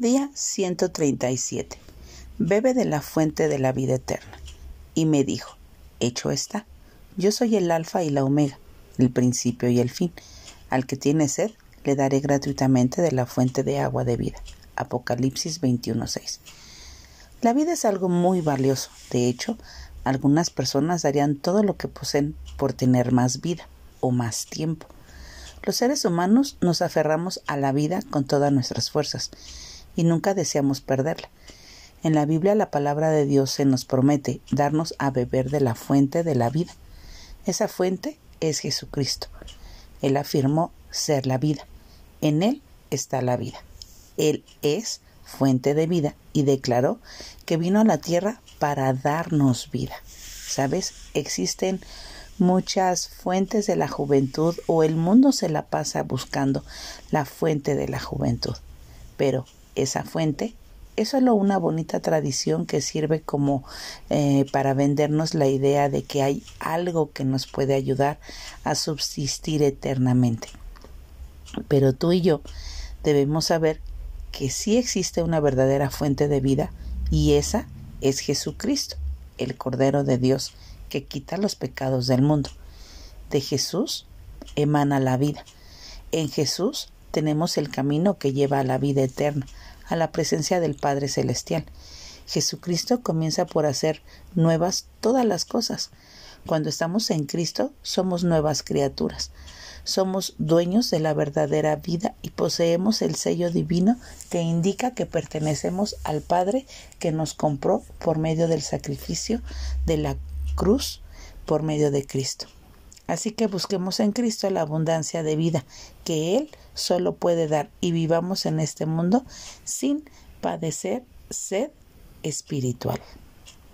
Día 137. Bebe de la fuente de la vida eterna. Y me dijo, hecho está, yo soy el alfa y la omega, el principio y el fin. Al que tiene sed, le daré gratuitamente de la fuente de agua de vida. Apocalipsis 21.6. La vida es algo muy valioso. De hecho, algunas personas darían todo lo que poseen por tener más vida o más tiempo. Los seres humanos nos aferramos a la vida con todas nuestras fuerzas y nunca deseamos perderla. En la Biblia la palabra de Dios se nos promete darnos a beber de la fuente de la vida. Esa fuente es Jesucristo. Él afirmó ser la vida. En Él está la vida. Él es fuente de vida y declaró que vino a la tierra para darnos vida. ¿Sabes? Existen muchas fuentes de la juventud o el mundo se la pasa buscando la fuente de la juventud. Pero esa fuente es solo una bonita tradición que sirve como eh, para vendernos la idea de que hay algo que nos puede ayudar a subsistir eternamente. Pero tú y yo debemos saber que sí existe una verdadera fuente de vida y esa es Jesucristo, el Cordero de Dios que quita los pecados del mundo. De Jesús emana la vida. En Jesús tenemos el camino que lleva a la vida eterna, a la presencia del Padre Celestial. Jesucristo comienza por hacer nuevas todas las cosas. Cuando estamos en Cristo somos nuevas criaturas. Somos dueños de la verdadera vida y poseemos el sello divino que indica que pertenecemos al Padre que nos compró por medio del sacrificio de la cruz por medio de Cristo. Así que busquemos en Cristo la abundancia de vida que Él solo puede dar y vivamos en este mundo sin padecer sed espiritual.